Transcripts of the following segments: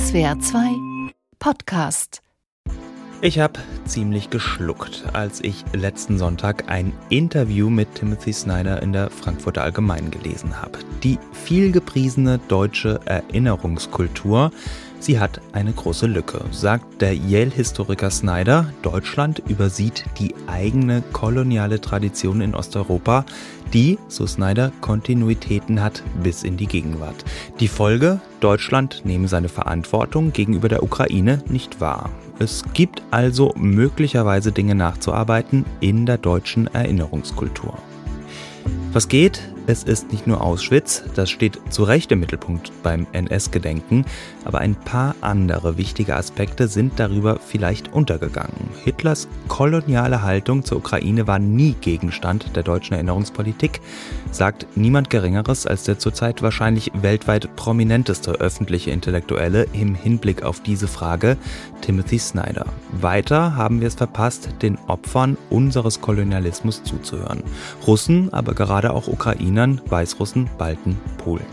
SWR 2 Podcast. Ich habe ziemlich geschluckt, als ich letzten Sonntag ein Interview mit Timothy Snyder in der Frankfurter Allgemeinen gelesen habe. Die vielgepriesene deutsche Erinnerungskultur Sie hat eine große Lücke, sagt der Yale-Historiker Snyder. Deutschland übersieht die eigene koloniale Tradition in Osteuropa, die, so Snyder, Kontinuitäten hat bis in die Gegenwart. Die Folge? Deutschland nehme seine Verantwortung gegenüber der Ukraine nicht wahr. Es gibt also möglicherweise Dinge nachzuarbeiten in der deutschen Erinnerungskultur. Was geht? Es ist nicht nur Auschwitz, das steht zu Recht im Mittelpunkt beim NS-Gedenken, aber ein paar andere wichtige Aspekte sind darüber vielleicht untergegangen. Hitlers koloniale Haltung zur Ukraine war nie Gegenstand der deutschen Erinnerungspolitik, sagt niemand Geringeres als der zurzeit wahrscheinlich weltweit prominenteste öffentliche Intellektuelle im Hinblick auf diese Frage, Timothy Snyder. Weiter haben wir es verpasst, den Opfern unseres Kolonialismus zuzuhören. Russen, aber gerade auch Ukrainer Ukrainern, Weißrussen, Balten, Polen.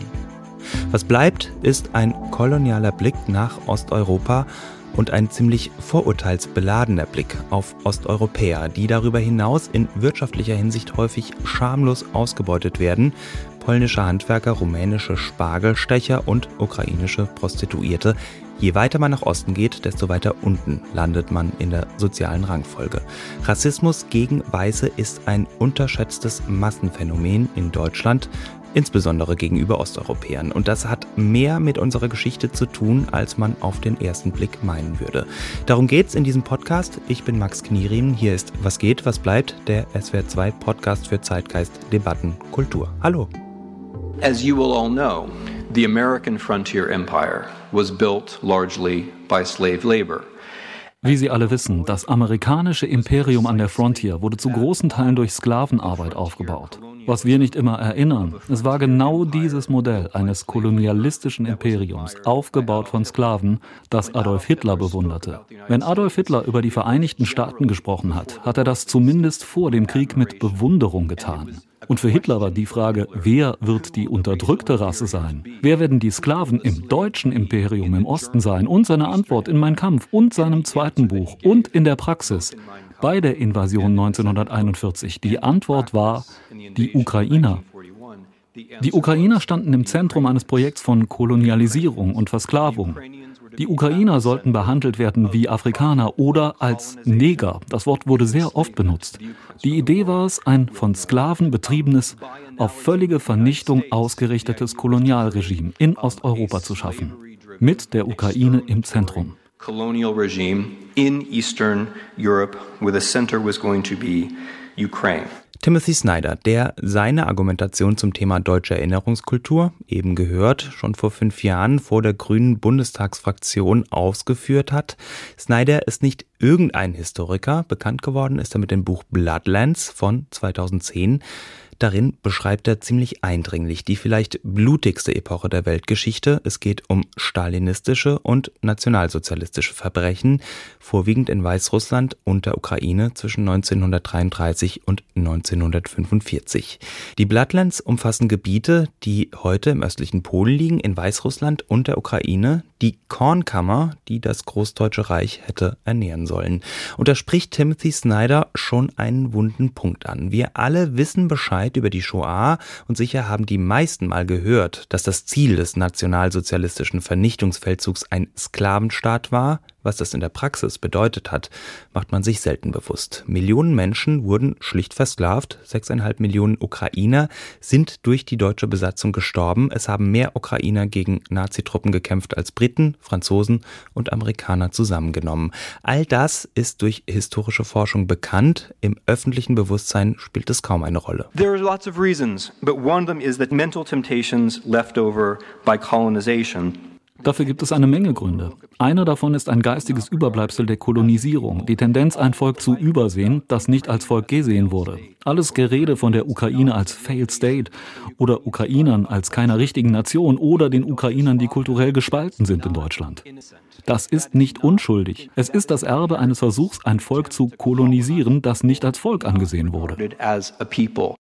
Was bleibt, ist ein kolonialer Blick nach Osteuropa und ein ziemlich vorurteilsbeladener Blick auf Osteuropäer, die darüber hinaus in wirtschaftlicher Hinsicht häufig schamlos ausgebeutet werden, polnische Handwerker, rumänische Spargelstecher und ukrainische Prostituierte. Je weiter man nach Osten geht, desto weiter unten landet man in der sozialen Rangfolge. Rassismus gegen Weiße ist ein unterschätztes Massenphänomen in Deutschland, insbesondere gegenüber Osteuropäern. Und das hat mehr mit unserer Geschichte zu tun, als man auf den ersten Blick meinen würde. Darum geht's in diesem Podcast. Ich bin Max Knierim. Hier ist Was geht, was bleibt, der SWR2 Podcast für Zeitgeist, Debatten, Kultur. Hallo. As you will all know, the American frontier empire was built largely by slave labor. Wie Sie alle wissen, das amerikanische Imperium an der Frontier wurde zu großen Teilen durch Sklavenarbeit aufgebaut. Was wir nicht immer erinnern, es war genau dieses Modell eines kolonialistischen Imperiums, aufgebaut von Sklaven, das Adolf Hitler bewunderte. Wenn Adolf Hitler über die Vereinigten Staaten gesprochen hat, hat er das zumindest vor dem Krieg mit Bewunderung getan. Und für Hitler war die Frage, wer wird die unterdrückte Rasse sein? Wer werden die Sklaven im deutschen Imperium im Osten sein? Und seine Antwort in Mein Kampf und seinem zweiten Buch und in der Praxis bei der Invasion 1941. Die Antwort war die Ukrainer. Die Ukrainer standen im Zentrum eines Projekts von Kolonialisierung und Versklavung. Die Ukrainer sollten behandelt werden wie Afrikaner oder als Neger. Das Wort wurde sehr oft benutzt. Die Idee war es, ein von Sklaven betriebenes, auf völlige Vernichtung ausgerichtetes Kolonialregime in Osteuropa zu schaffen. Mit der Ukraine im Zentrum. Colonial regime in Eastern Europe, where the center was going to be Ukraine. Timothy Snyder, der seine Argumentation zum Thema deutsche Erinnerungskultur, eben gehört, schon vor fünf Jahren vor der grünen Bundestagsfraktion ausgeführt hat. Snyder ist nicht irgendein Historiker, bekannt geworden ist er mit dem Buch Bloodlands von 2010. Darin beschreibt er ziemlich eindringlich die vielleicht blutigste Epoche der Weltgeschichte. Es geht um stalinistische und nationalsozialistische Verbrechen, vorwiegend in Weißrussland und der Ukraine zwischen 1933 und 1945. Die Bloodlands umfassen Gebiete, die heute im östlichen Polen liegen, in Weißrussland und der Ukraine, die Kornkammer, die das Großdeutsche Reich hätte ernähren sollen. Und da spricht Timothy Snyder schon einen wunden Punkt an. Wir alle wissen Bescheid, Bescheid über die Shoah. Und sicher haben die meisten mal gehört, dass das Ziel des nationalsozialistischen Vernichtungsfeldzugs ein Sklavenstaat war, was das in der Praxis bedeutet hat, macht man sich selten bewusst. Millionen Menschen wurden schlicht versklavt. Sechseinhalb Millionen Ukrainer sind durch die deutsche Besatzung gestorben. Es haben mehr Ukrainer gegen Nazitruppen gekämpft als Briten, Franzosen und Amerikaner zusammengenommen. All das ist durch historische Forschung bekannt. Im öffentlichen Bewusstsein spielt es kaum eine Rolle. There are lots of reasons, but one of them is that mental temptations left over by colonization Dafür gibt es eine Menge Gründe. Einer davon ist ein geistiges Überbleibsel der Kolonisierung, die Tendenz, ein Volk zu übersehen, das nicht als Volk gesehen wurde. Alles Gerede von der Ukraine als Failed State oder Ukrainern als keiner richtigen Nation oder den Ukrainern, die kulturell gespalten sind in Deutschland. Das ist nicht unschuldig. Es ist das Erbe eines Versuchs, ein Volk zu kolonisieren, das nicht als Volk angesehen wurde.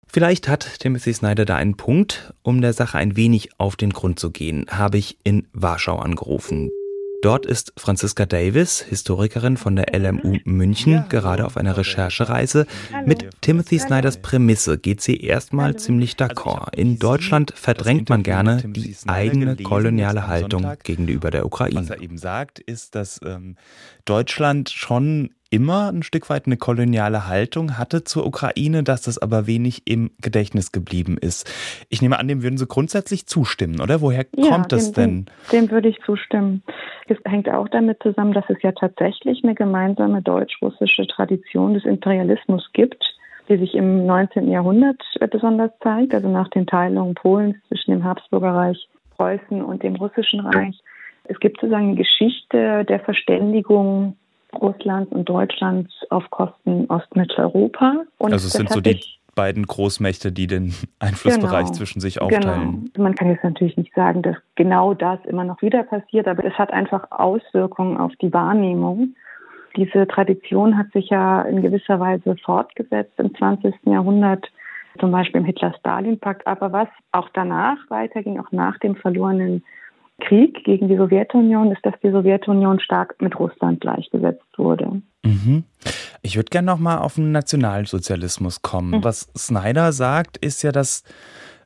Vielleicht hat Timothy Snyder da einen Punkt. Um der Sache ein wenig auf den Grund zu gehen, habe ich in Warschau angerufen. Dort ist Franziska Davis, Historikerin von der LMU München, gerade auf einer Recherchereise. Mit Timothy Snyders Prämisse. Geht sie erstmal ziemlich d'accord. In Deutschland verdrängt man gerne die eigene koloniale Haltung gegenüber der Ukraine. Was er eben sagt, ist, dass ähm, Deutschland schon immer ein Stück weit eine koloniale Haltung hatte zur Ukraine, dass das aber wenig im Gedächtnis geblieben ist. Ich nehme an, dem würden Sie grundsätzlich zustimmen, oder? Woher ja, kommt das denn? Dem, dem würde ich zustimmen. Es hängt auch damit zusammen, dass es ja tatsächlich eine gemeinsame deutsch-russische Tradition des Imperialismus gibt, die sich im 19. Jahrhundert besonders zeigt, also nach den Teilungen Polens zwischen dem Habsburgerreich, Preußen und dem Russischen Reich. Es gibt sozusagen eine Geschichte der Verständigung Russlands und Deutschlands auf Kosten Ostmitteleuropa. Und also es sind so die beiden Großmächte, die den Einflussbereich genau, zwischen sich aufteilen. Genau. Man kann jetzt natürlich nicht sagen, dass genau das immer noch wieder passiert, aber es hat einfach Auswirkungen auf die Wahrnehmung. Diese Tradition hat sich ja in gewisser Weise fortgesetzt im 20. Jahrhundert, zum Beispiel im Hitler-Stalin-Pakt. Aber was auch danach weiterging, auch nach dem verlorenen Krieg gegen die Sowjetunion ist, dass die Sowjetunion stark mit Russland gleichgesetzt wurde. Mhm. Ich würde gerne noch mal auf den Nationalsozialismus kommen. Mhm. Was Snyder sagt, ist ja, dass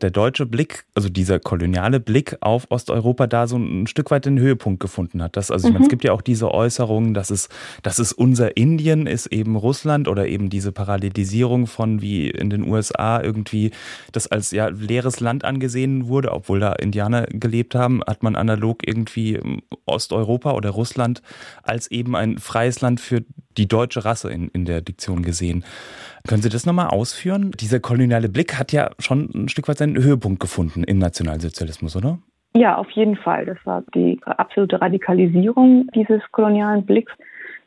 der deutsche Blick, also dieser koloniale Blick auf Osteuropa da so ein Stück weit den Höhepunkt gefunden hat. Das, also ich meine, es mhm. gibt ja auch diese Äußerungen, dass es, dass es unser Indien ist eben Russland oder eben diese Parallelisierung von wie in den USA irgendwie das als ja leeres Land angesehen wurde, obwohl da Indianer gelebt haben, hat man analog irgendwie Osteuropa oder Russland als eben ein freies Land für die deutsche Rasse in, in der Diktion gesehen. Können Sie das nochmal ausführen? Dieser koloniale Blick hat ja schon ein Stück weit seinen Höhepunkt gefunden im Nationalsozialismus, oder? Ja, auf jeden Fall. Das war die absolute Radikalisierung dieses kolonialen Blicks.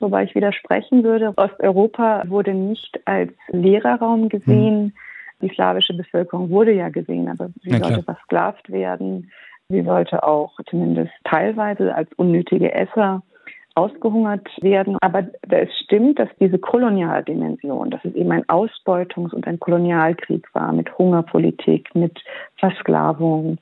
Wobei ich widersprechen würde, Osteuropa wurde nicht als Lehrerraum gesehen. Hm. Die slawische Bevölkerung wurde ja gesehen, aber sie ja, sollte versklavt werden. Sie sollte auch zumindest teilweise als unnötige Esser ausgehungert werden. Aber es stimmt, dass diese Kolonialdimension, dass es eben ein Ausbeutungs- und ein Kolonialkrieg war mit Hungerpolitik, mit Versklavung,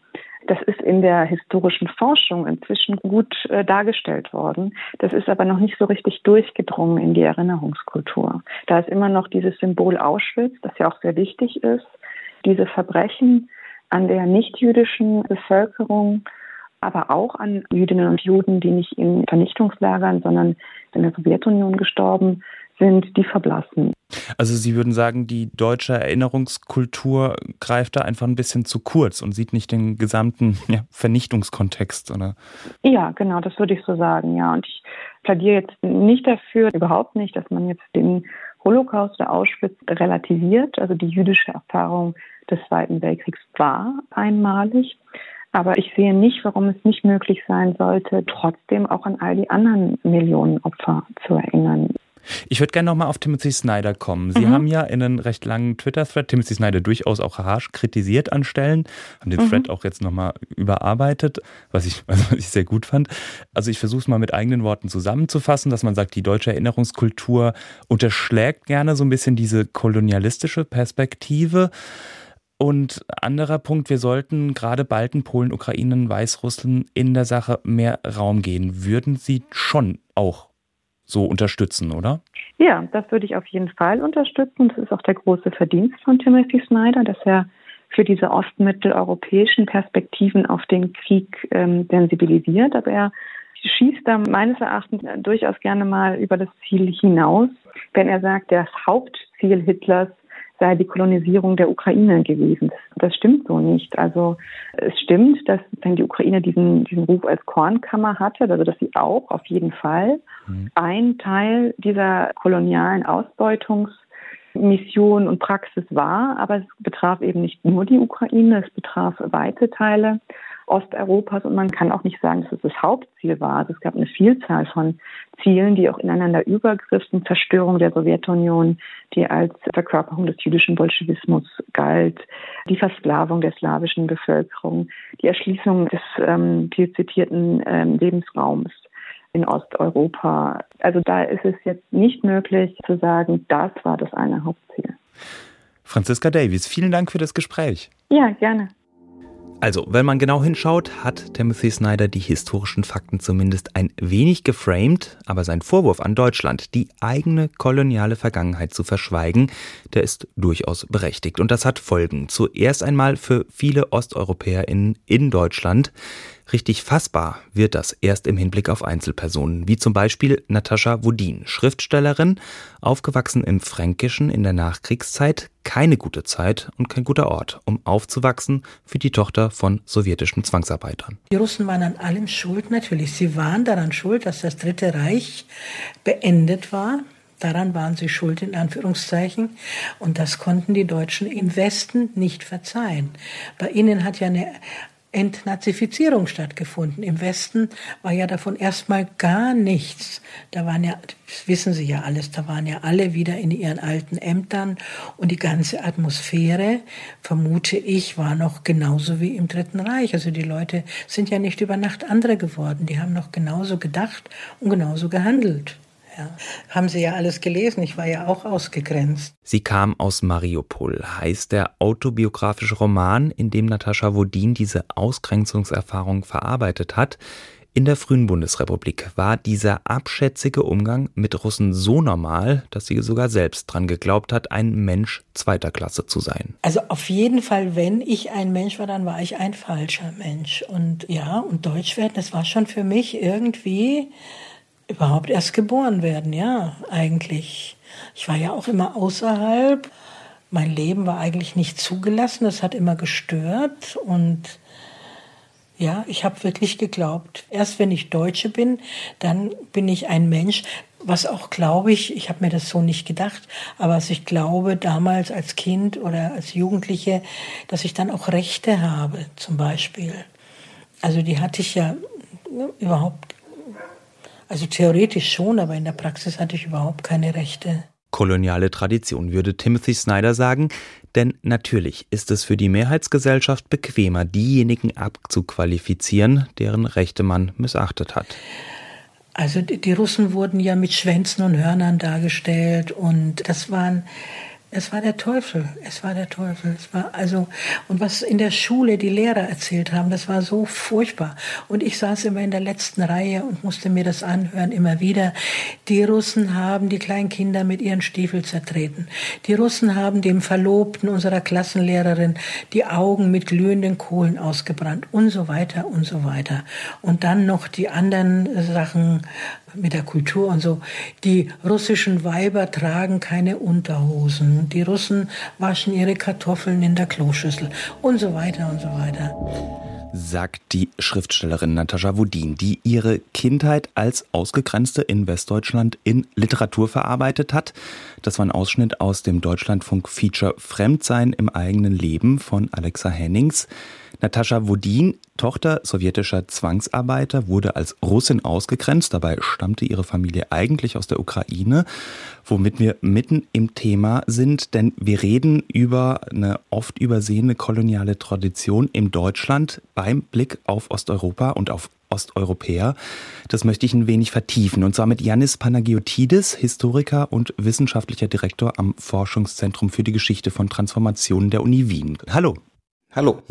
das ist in der historischen Forschung inzwischen gut äh, dargestellt worden. Das ist aber noch nicht so richtig durchgedrungen in die Erinnerungskultur. Da ist immer noch dieses Symbol Auschwitz, das ja auch sehr wichtig ist, diese Verbrechen an der nichtjüdischen Bevölkerung aber auch an Jüdinnen und Juden, die nicht in Vernichtungslagern, sondern in der Sowjetunion gestorben sind, die verblassen. Also Sie würden sagen, die deutsche Erinnerungskultur greift da einfach ein bisschen zu kurz und sieht nicht den gesamten ja, Vernichtungskontext, oder? Ja, genau, das würde ich so sagen, ja. Und ich plädiere jetzt nicht dafür, überhaupt nicht, dass man jetzt den Holocaust oder Auschwitz relativiert. Also die jüdische Erfahrung des Zweiten Weltkriegs war einmalig. Aber ich sehe nicht, warum es nicht möglich sein sollte, trotzdem auch an all die anderen Millionen Opfer zu erinnern. Ich würde gerne nochmal auf Timothy Snyder kommen. Sie mhm. haben ja in einem recht langen Twitter-Thread Timothy Snyder durchaus auch harsch kritisiert an Stellen, haben den mhm. Thread auch jetzt nochmal überarbeitet, was ich, also was ich sehr gut fand. Also ich versuche es mal mit eigenen Worten zusammenzufassen, dass man sagt, die deutsche Erinnerungskultur unterschlägt gerne so ein bisschen diese kolonialistische Perspektive. Und anderer Punkt, wir sollten gerade Balten, Polen, Ukraine, Weißrussland in der Sache mehr Raum gehen. Würden Sie schon auch so unterstützen, oder? Ja, das würde ich auf jeden Fall unterstützen. Das ist auch der große Verdienst von Timothy Snyder, dass er für diese ostmitteleuropäischen Perspektiven auf den Krieg ähm, sensibilisiert. Aber er schießt da meines Erachtens durchaus gerne mal über das Ziel hinaus, wenn er sagt, das Hauptziel Hitlers sei die Kolonisierung der Ukraine gewesen. Das, das, stimmt so nicht. Also es stimmt, dass wenn die Ukraine diesen, diesen Ruf als Kornkammer hatte, also dass sie auch auf jeden Fall mhm. ein Teil dieser kolonialen Ausbeutungsmission und Praxis war, aber es betraf eben nicht nur die Ukraine, es betraf weite Teile Osteuropas und man kann auch nicht sagen, dass es das Hauptziel war. Also es gab eine Vielzahl von Zielen, die auch ineinander übergriffen. Zerstörung der Sowjetunion, die als Verkörperung des jüdischen Bolschewismus galt, die Versklavung der slawischen Bevölkerung, die Erschließung des ähm, viel zitierten ähm, Lebensraums in Osteuropa. Also da ist es jetzt nicht möglich zu sagen, das war das eine Hauptziel. Franziska Davies, vielen Dank für das Gespräch. Ja, gerne. Also, wenn man genau hinschaut, hat Timothy Snyder die historischen Fakten zumindest ein wenig geframed, aber sein Vorwurf an Deutschland, die eigene koloniale Vergangenheit zu verschweigen, der ist durchaus berechtigt. Und das hat Folgen. Zuerst einmal für viele OsteuropäerInnen in Deutschland. Richtig fassbar wird das erst im Hinblick auf Einzelpersonen, wie zum Beispiel Natascha Wodin, Schriftstellerin, aufgewachsen im Fränkischen in der Nachkriegszeit, keine gute Zeit und kein guter Ort, um aufzuwachsen für die Tochter von sowjetischen Zwangsarbeitern. Die Russen waren an allem schuld, natürlich. Sie waren daran schuld, dass das Dritte Reich beendet war. Daran waren sie schuld, in Anführungszeichen. Und das konnten die Deutschen im Westen nicht verzeihen. Bei ihnen hat ja eine Entnazifizierung stattgefunden. Im Westen war ja davon erstmal gar nichts. Da waren ja, das wissen Sie ja alles, da waren ja alle wieder in ihren alten Ämtern und die ganze Atmosphäre, vermute ich, war noch genauso wie im Dritten Reich. Also die Leute sind ja nicht über Nacht andere geworden. Die haben noch genauso gedacht und genauso gehandelt. Ja. Haben Sie ja alles gelesen, ich war ja auch ausgegrenzt. Sie kam aus Mariupol, heißt der autobiografische Roman, in dem Natascha Wodin diese Ausgrenzungserfahrung verarbeitet hat. In der frühen Bundesrepublik war dieser abschätzige Umgang mit Russen so normal, dass sie sogar selbst dran geglaubt hat, ein Mensch zweiter Klasse zu sein. Also auf jeden Fall, wenn ich ein Mensch war, dann war ich ein falscher Mensch. Und ja, und Deutsch werden, das war schon für mich irgendwie überhaupt erst geboren werden, ja, eigentlich. Ich war ja auch immer außerhalb. Mein Leben war eigentlich nicht zugelassen, das hat immer gestört und ja, ich habe wirklich geglaubt, erst wenn ich Deutsche bin, dann bin ich ein Mensch, was auch glaube ich, ich habe mir das so nicht gedacht, aber was ich glaube damals als Kind oder als Jugendliche, dass ich dann auch Rechte habe, zum Beispiel. Also die hatte ich ja überhaupt also theoretisch schon, aber in der Praxis hatte ich überhaupt keine Rechte. Koloniale Tradition, würde Timothy Snyder sagen, denn natürlich ist es für die Mehrheitsgesellschaft bequemer, diejenigen abzuqualifizieren, deren Rechte man missachtet hat. Also die Russen wurden ja mit Schwänzen und Hörnern dargestellt und das waren es war der Teufel. Es war der Teufel. Es war also, und was in der Schule die Lehrer erzählt haben, das war so furchtbar. Und ich saß immer in der letzten Reihe und musste mir das anhören, immer wieder. Die Russen haben die kleinen Kinder mit ihren Stiefeln zertreten. Die Russen haben dem Verlobten unserer Klassenlehrerin die Augen mit glühenden Kohlen ausgebrannt und so weiter und so weiter. Und dann noch die anderen Sachen, mit der Kultur und so. Die russischen Weiber tragen keine Unterhosen. Die Russen waschen ihre Kartoffeln in der Kloschüssel und so weiter und so weiter. Sagt die Schriftstellerin Natascha Wodin, die ihre Kindheit als Ausgegrenzte in Westdeutschland in Literatur verarbeitet hat. Das war ein Ausschnitt aus dem Deutschlandfunk-Feature Fremdsein im eigenen Leben von Alexa Hennings. Natascha Wodin, Tochter sowjetischer Zwangsarbeiter, wurde als Russin ausgegrenzt. Dabei stammte ihre Familie eigentlich aus der Ukraine, womit wir mitten im Thema sind, denn wir reden über eine oft übersehene koloniale Tradition in Deutschland beim Blick auf Osteuropa und auf Osteuropäer. Das möchte ich ein wenig vertiefen. Und zwar mit Yannis Panagiotidis, Historiker und wissenschaftlicher Direktor am Forschungszentrum für die Geschichte von Transformationen der Uni Wien. Hallo. Hallo.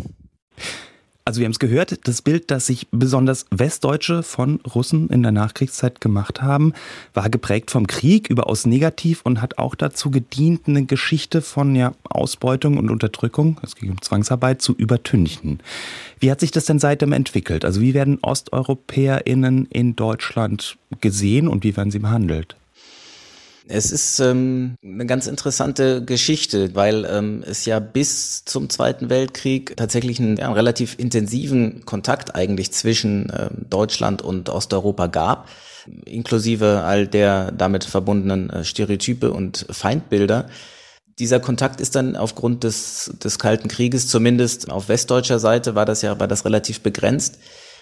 Also wir haben es gehört, das Bild, das sich besonders Westdeutsche von Russen in der Nachkriegszeit gemacht haben, war geprägt vom Krieg, überaus negativ und hat auch dazu gedient, eine Geschichte von ja, Ausbeutung und Unterdrückung, es ging um Zwangsarbeit, zu übertünchen. Wie hat sich das denn seitdem entwickelt? Also wie werden OsteuropäerInnen in Deutschland gesehen und wie werden sie behandelt? Es ist ähm, eine ganz interessante Geschichte, weil ähm, es ja bis zum Zweiten Weltkrieg tatsächlich einen, ja, einen relativ intensiven Kontakt eigentlich zwischen ähm, Deutschland und Osteuropa gab, inklusive all der damit verbundenen äh, Stereotype und Feindbilder. Dieser Kontakt ist dann aufgrund des, des Kalten Krieges, zumindest auf westdeutscher Seite, war das ja war das relativ begrenzt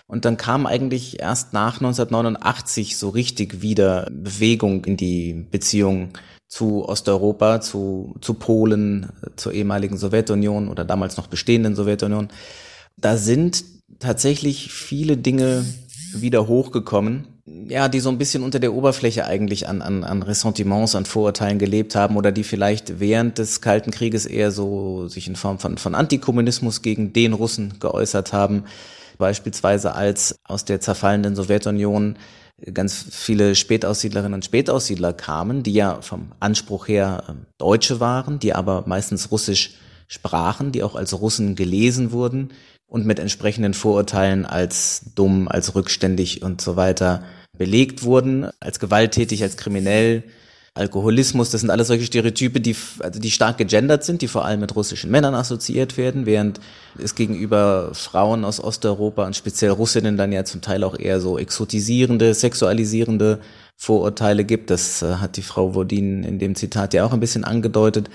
und dann kam eigentlich erst nach 1989 so richtig wieder Bewegung in die Beziehung zu Osteuropa, zu, zu Polen, zur ehemaligen Sowjetunion oder damals noch bestehenden Sowjetunion. Da sind tatsächlich viele Dinge wieder hochgekommen. ja, die so ein bisschen unter der Oberfläche eigentlich an, an, an Ressentiments, an Vorurteilen gelebt haben oder die vielleicht während des Kalten Krieges eher so sich in Form von, von Antikommunismus gegen den Russen geäußert haben. Beispielsweise als aus der zerfallenden Sowjetunion ganz viele Spätaussiedlerinnen und Spätaussiedler kamen, die ja vom Anspruch her ähm, Deutsche waren, die aber meistens Russisch sprachen, die auch als Russen gelesen wurden und mit entsprechenden Vorurteilen als dumm, als rückständig und so weiter belegt wurden, als gewalttätig, als kriminell, Alkoholismus, das sind alles solche Stereotype, die, also die stark gegendert sind, die vor allem mit russischen Männern assoziiert werden, während es gegenüber Frauen aus Osteuropa und speziell Russinnen dann ja zum Teil auch eher so exotisierende, sexualisierende Vorurteile gibt. Das äh, hat die Frau Wodin in dem Zitat ja auch ein bisschen angedeutet.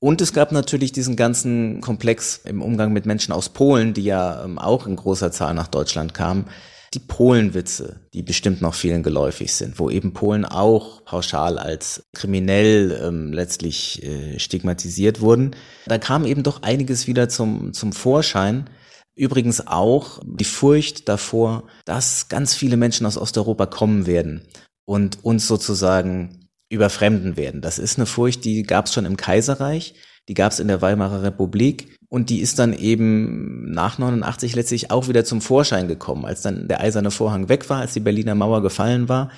Und es gab natürlich diesen ganzen Komplex im Umgang mit Menschen aus Polen, die ja ähm, auch in großer Zahl nach Deutschland kamen, die Polenwitze, die bestimmt noch vielen geläufig sind, wo eben Polen auch pauschal als kriminell ähm, letztlich äh, stigmatisiert wurden. Da kam eben doch einiges wieder zum, zum Vorschein. Übrigens auch die Furcht davor, dass ganz viele Menschen aus Osteuropa kommen werden und uns sozusagen überfremden werden. Das ist eine Furcht, die gab es schon im Kaiserreich, die gab es in der Weimarer Republik und die ist dann eben nach 89 letztlich auch wieder zum Vorschein gekommen, als dann der eiserne Vorhang weg war, als die Berliner Mauer gefallen war.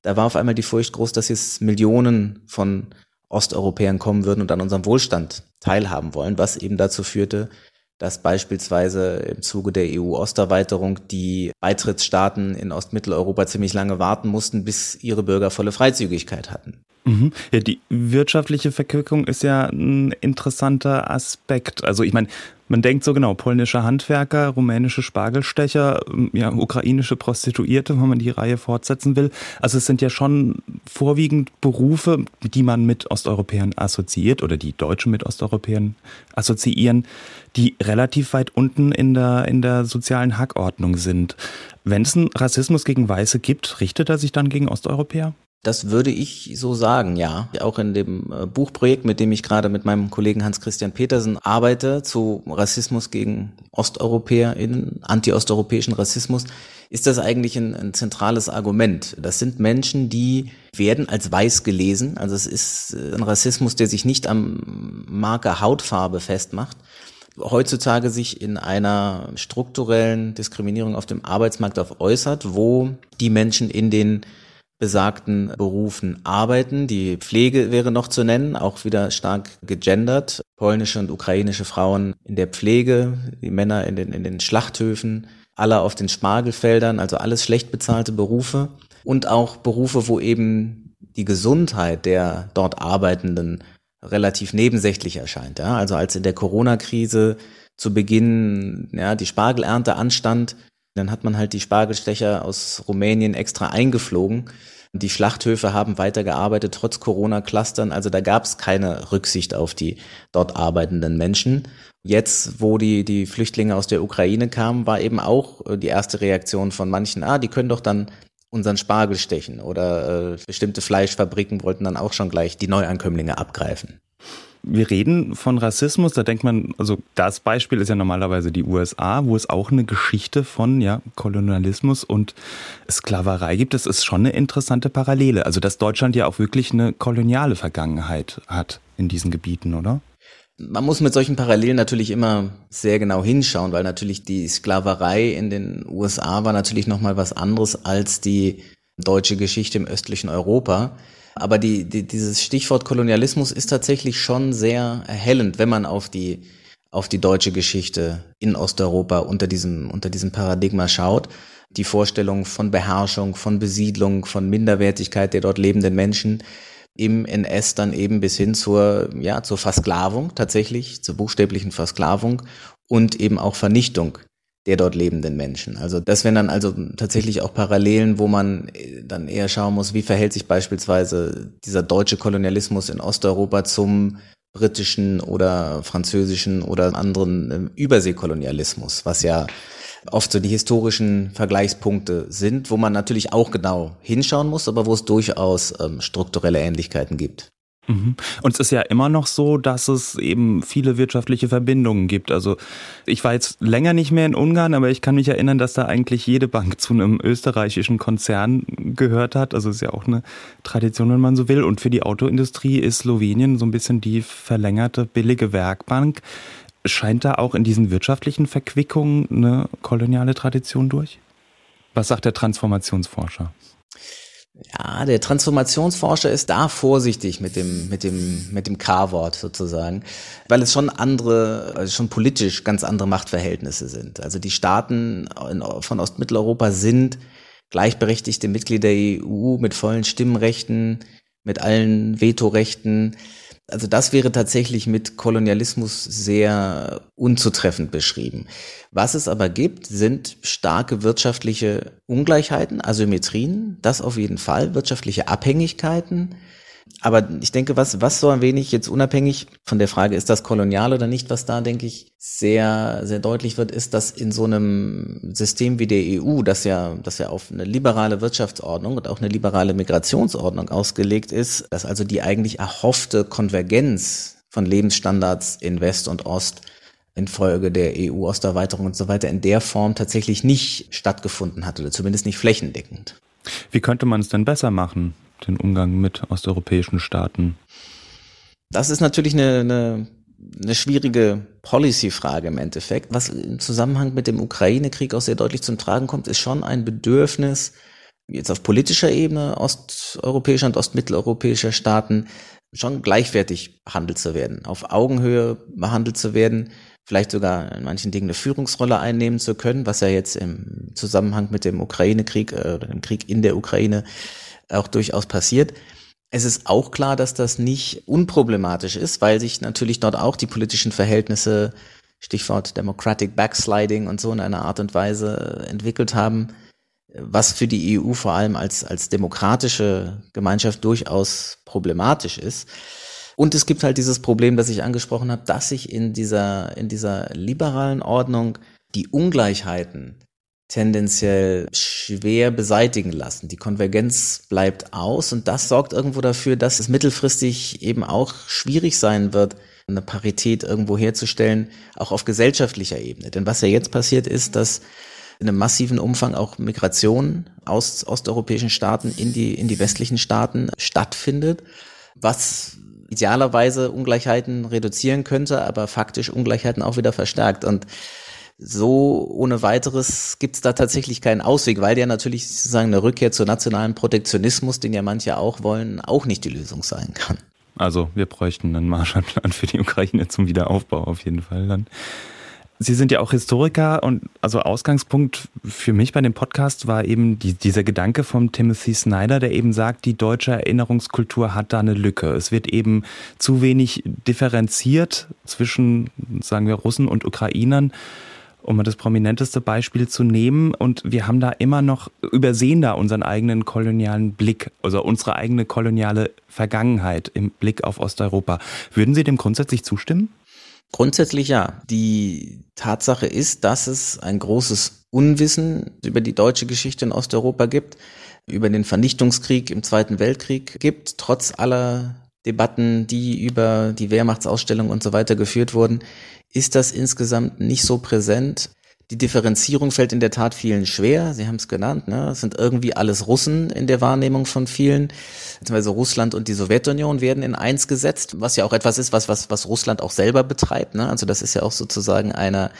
Da war auf einmal die Furcht groß, dass jetzt Millionen von Osteuropäern kommen würden und an unserem Wohlstand teilhaben wollen, was eben dazu führte, dass beispielsweise im Zuge der EU-Osterweiterung die Beitrittsstaaten in Ostmitteleuropa ziemlich lange warten mussten, bis ihre Bürger volle Freizügigkeit hatten. Mhm. Ja, die wirtschaftliche Verquickung ist ja ein interessanter Aspekt. Also ich meine, man denkt so genau, polnische Handwerker, rumänische Spargelstecher, ja, ukrainische Prostituierte, wenn man die Reihe fortsetzen will. Also es sind ja schon vorwiegend Berufe, die man mit Osteuropäern assoziiert oder die Deutschen mit Osteuropäern assoziieren, die relativ weit unten in der, in der sozialen Hackordnung sind. Wenn es einen Rassismus gegen Weiße gibt, richtet er sich dann gegen Osteuropäer? Das würde ich so sagen, ja. Auch in dem äh, Buchprojekt, mit dem ich gerade mit meinem Kollegen Hans-Christian Petersen arbeite, zu Rassismus gegen OsteuropäerInnen, anti-osteuropäischen Rassismus, ist das eigentlich ein, ein, zentrales Argument. Das sind Menschen, die werden als weiß gelesen. Also es ist äh, ein Rassismus, der sich nicht am Marker Hautfarbe festmacht, heutzutage sich in einer strukturellen Diskriminierung auf dem Arbeitsmarkt auf äußert, wo die Menschen in den besagten Berufen arbeiten. Die Pflege wäre noch zu nennen, auch wieder stark gegendert. Polnische und ukrainische Frauen in der Pflege, die Männer in den, in den Schlachthöfen, alle auf den Spargelfeldern, also alles schlecht bezahlte Berufe und auch Berufe, wo eben die Gesundheit der dort Arbeitenden relativ nebensächlich erscheint. Ja? Also als in der Corona-Krise zu Beginn ja, die Spargelernte anstand, dann hat man halt die Spargelstecher aus Rumänien extra eingeflogen. Die Schlachthöfe haben weitergearbeitet, trotz Corona-Clustern. Also da gab es keine Rücksicht auf die dort arbeitenden Menschen. Jetzt, wo die, die Flüchtlinge aus der Ukraine kamen, war eben auch äh, die erste Reaktion von manchen, ah, die können doch dann unseren Spargel stechen. Oder äh, bestimmte Fleischfabriken wollten dann auch schon gleich die Neuankömmlinge abgreifen wir reden von Rassismus, da denkt man, also das Beispiel ist ja normalerweise die USA, wo es auch eine Geschichte von ja, Kolonialismus und Sklaverei gibt. Das ist schon eine interessante Parallele. Also dass Deutschland ja auch wirklich eine koloniale Vergangenheit hat in diesen Gebieten, oder? Man muss mit solchen Parallelen natürlich immer sehr genau hinschauen, weil natürlich die Sklaverei in den USA war natürlich nochmal was anderes als die deutsche Geschichte im östlichen Europa. Aber die, die, dieses Stichwort Kolonialismus ist tatsächlich schon sehr erhellend, wenn man auf die, auf die deutsche Geschichte in Osteuropa unter diesem, unter diesem Paradigma schaut. Die Vorstellung von Beherrschung, von Besiedlung, von Minderwertigkeit der dort lebenden Menschen im NS dann eben bis hin zur, ja, zur Versklavung tatsächlich, zur buchstäblichen Versklavung und eben auch Vernichtung der dort lebenden Menschen. Also das wären dann also tatsächlich auch Parallelen, wo man äh, dann eher schauen muss, wie verhält sich beispielsweise dieser deutsche Kolonialismus in Osteuropa zum britischen oder französischen oder anderen ähm, Überseekolonialismus, was ja oft so die historischen Vergleichspunkte sind, wo man natürlich auch genau hinschauen muss, aber wo es durchaus ähm, strukturelle Ähnlichkeiten gibt. Mhm. Und es ist ja immer noch so, dass es eben viele wirtschaftliche Verbindungen gibt. Also ich war jetzt länger nicht mehr in Ungarn, aber ich kann mich erinnern, dass da eigentlich jede Bank zu einem österreichischen Konzern gehört hat. Also ist ja auch eine Tradition, wenn man so will. Und für die Autoindustrie ist Slowenien so ein bisschen die verlängerte billige Werkbank. Scheint da auch in diesen wirtschaftlichen Verquickungen eine koloniale Tradition durch? Was sagt der Transformationsforscher? Ja, der Transformationsforscher ist da vorsichtig mit dem, mit dem, mit dem K-Wort sozusagen, weil es schon andere, also schon politisch ganz andere Machtverhältnisse sind. Also die Staaten von Ostmitteleuropa sind gleichberechtigte Mitglieder der EU mit vollen Stimmrechten, mit allen Vetorechten. Also das wäre tatsächlich mit Kolonialismus sehr unzutreffend beschrieben. Was es aber gibt, sind starke wirtschaftliche Ungleichheiten, Asymmetrien, das auf jeden Fall, wirtschaftliche Abhängigkeiten, aber ich denke, was, was so ein wenig jetzt unabhängig von der Frage, ist das kolonial oder nicht, was da, denke ich, sehr, sehr deutlich wird, ist, dass in so einem System wie der EU, das ja, das ja auf eine liberale Wirtschaftsordnung und auch eine liberale Migrationsordnung ausgelegt ist, dass also die eigentlich erhoffte Konvergenz von Lebensstandards in West und Ost infolge der EU-Osterweiterung und so weiter in der Form tatsächlich nicht stattgefunden hat oder zumindest nicht flächendeckend. Wie könnte man es denn besser machen? Den Umgang mit osteuropäischen Staaten? Das ist natürlich eine, eine, eine schwierige Policy-Frage im Endeffekt. Was im Zusammenhang mit dem Ukraine-Krieg auch sehr deutlich zum Tragen kommt, ist schon ein Bedürfnis, jetzt auf politischer Ebene osteuropäischer und ostmitteleuropäischer Staaten schon gleichwertig behandelt zu werden, auf Augenhöhe behandelt zu werden, vielleicht sogar in manchen Dingen eine Führungsrolle einnehmen zu können, was ja jetzt im Zusammenhang mit dem Ukraine-Krieg äh, oder dem Krieg in der Ukraine auch durchaus passiert. Es ist auch klar, dass das nicht unproblematisch ist, weil sich natürlich dort auch die politischen Verhältnisse, Stichwort Democratic Backsliding und so in einer Art und Weise entwickelt haben, was für die EU vor allem als, als demokratische Gemeinschaft durchaus problematisch ist. Und es gibt halt dieses Problem, das ich angesprochen habe, dass sich in dieser, in dieser liberalen Ordnung die Ungleichheiten tendenziell schwer beseitigen lassen. Die Konvergenz bleibt aus und das sorgt irgendwo dafür, dass es mittelfristig eben auch schwierig sein wird, eine Parität irgendwo herzustellen, auch auf gesellschaftlicher Ebene. Denn was ja jetzt passiert ist, dass in einem massiven Umfang auch Migration aus osteuropäischen Staaten in die, in die westlichen Staaten stattfindet, was idealerweise Ungleichheiten reduzieren könnte, aber faktisch Ungleichheiten auch wieder verstärkt. Und so ohne weiteres gibt es da tatsächlich keinen Ausweg, weil ja natürlich sozusagen eine Rückkehr zu nationalen Protektionismus, den ja manche auch wollen, auch nicht die Lösung sein kann. Also wir bräuchten einen Marshallplan für die Ukraine zum Wiederaufbau auf jeden Fall dann. Sie sind ja auch Historiker und also Ausgangspunkt für mich bei dem Podcast war eben die, dieser Gedanke von Timothy Snyder, der eben sagt, die deutsche Erinnerungskultur hat da eine Lücke. Es wird eben zu wenig differenziert zwischen, sagen wir, Russen und Ukrainern um mal das prominenteste Beispiel zu nehmen. Und wir haben da immer noch, übersehen da unseren eigenen kolonialen Blick, also unsere eigene koloniale Vergangenheit im Blick auf Osteuropa. Würden Sie dem grundsätzlich zustimmen? Grundsätzlich ja. Die Tatsache ist, dass es ein großes Unwissen über die deutsche Geschichte in Osteuropa gibt, über den Vernichtungskrieg im Zweiten Weltkrieg gibt, trotz aller Debatten, die über die Wehrmachtsausstellung und so weiter geführt wurden, ist das insgesamt nicht so präsent. Die Differenzierung fällt in der Tat vielen schwer. Sie haben es genannt, ne? Es sind irgendwie alles Russen in der Wahrnehmung von vielen. Beziehungsweise Russland und die Sowjetunion werden in eins gesetzt, was ja auch etwas ist, was, was, was Russland auch selber betreibt. Ne? Also das ist ja auch sozusagen eine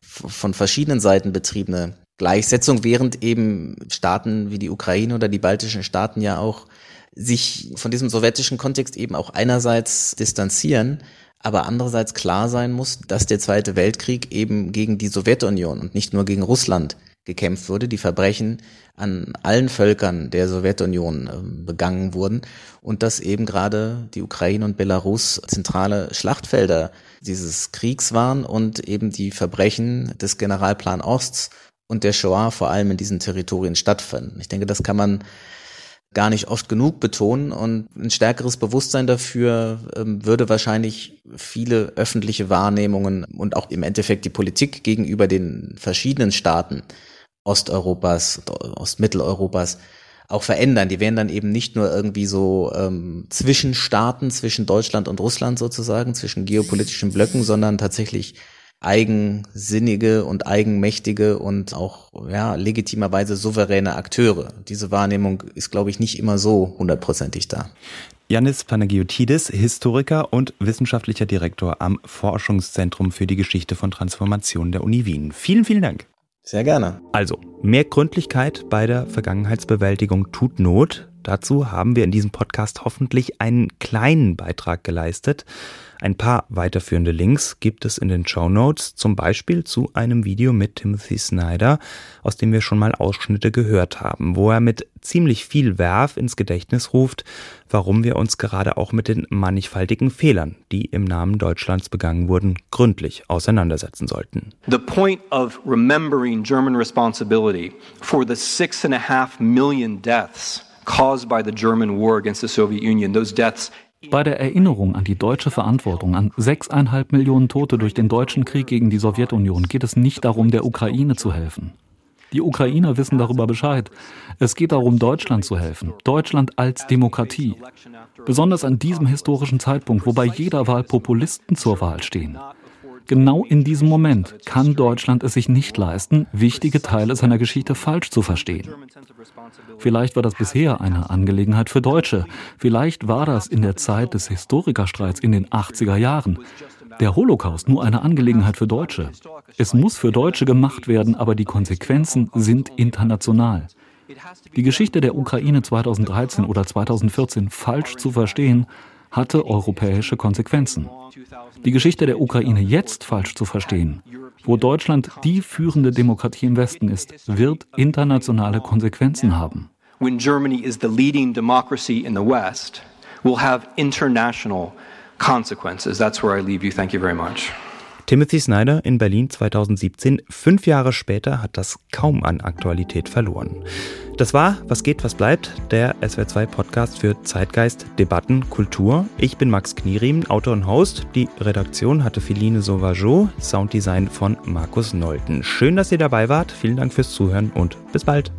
von verschiedenen Seiten betriebene Gleichsetzung, während eben Staaten wie die Ukraine oder die baltischen Staaten ja auch sich von diesem sowjetischen Kontext eben auch einerseits distanzieren, aber andererseits klar sein muss, dass der Zweite Weltkrieg eben gegen die Sowjetunion und nicht nur gegen Russland gekämpft wurde, die Verbrechen an allen Völkern der Sowjetunion äh, begangen wurden und dass eben gerade die Ukraine und Belarus zentrale Schlachtfelder dieses Kriegs waren und eben die Verbrechen des Generalplan Osts und der Shoah vor allem in diesen Territorien stattfanden. Ich denke, das kann man gar nicht oft genug betonen und ein stärkeres Bewusstsein dafür ähm, würde wahrscheinlich viele öffentliche Wahrnehmungen und auch im Endeffekt die Politik gegenüber den verschiedenen Staaten Osteuropas, Ostmitteleuropas auch verändern. Die wären dann eben nicht nur irgendwie so ähm, zwischen Staaten, zwischen Deutschland und Russland sozusagen, zwischen geopolitischen Blöcken, sondern tatsächlich eigensinnige und eigenmächtige und auch ja legitimerweise souveräne Akteure. Diese Wahrnehmung ist, glaube ich, nicht immer so hundertprozentig da. Janis Panagiotidis, Historiker und wissenschaftlicher Direktor am Forschungszentrum für die Geschichte von Transformation der Uni Wien. Vielen, vielen Dank. Sehr gerne. Also, mehr Gründlichkeit bei der Vergangenheitsbewältigung tut Not. Dazu haben wir in diesem Podcast hoffentlich einen kleinen Beitrag geleistet. Ein paar weiterführende Links gibt es in den Show Notes, zum Beispiel zu einem Video mit Timothy Snyder, aus dem wir schon mal Ausschnitte gehört haben, wo er mit ziemlich viel Werf ins Gedächtnis ruft, warum wir uns gerade auch mit den mannigfaltigen Fehlern, die im Namen Deutschlands begangen wurden, gründlich auseinandersetzen sollten. The point of remembering German responsibility for the six and a half million deaths caused by the German war against the Soviet Union, those deaths bei der Erinnerung an die deutsche Verantwortung an sechseinhalb Millionen Tote durch den deutschen Krieg gegen die Sowjetunion geht es nicht darum, der Ukraine zu helfen. Die Ukrainer wissen darüber Bescheid. Es geht darum, Deutschland zu helfen. Deutschland als Demokratie. Besonders an diesem historischen Zeitpunkt, wo bei jeder Wahl Populisten zur Wahl stehen. Genau in diesem Moment kann Deutschland es sich nicht leisten, wichtige Teile seiner Geschichte falsch zu verstehen. Vielleicht war das bisher eine Angelegenheit für Deutsche. Vielleicht war das in der Zeit des Historikerstreits in den 80er Jahren. Der Holocaust nur eine Angelegenheit für Deutsche. Es muss für Deutsche gemacht werden, aber die Konsequenzen sind international. Die Geschichte der Ukraine 2013 oder 2014 falsch zu verstehen, hatte europäische Konsequenzen. Die Geschichte der Ukraine jetzt falsch zu verstehen, wo Deutschland die führende Demokratie im Westen ist, wird internationale Konsequenzen haben. When Germany is the leading democracy in the West, will have international consequences. That's where I leave you. Thank you very much. Timothy Snyder in Berlin 2017. Fünf Jahre später hat das kaum an Aktualität verloren. Das war Was geht, was bleibt, der SWR2 Podcast für Zeitgeist, Debatten, Kultur. Ich bin Max Knierim, Autor und Host. Die Redaktion hatte Philine Sauvageau, Sounddesign von Markus Nolten. Schön, dass ihr dabei wart. Vielen Dank fürs Zuhören und bis bald.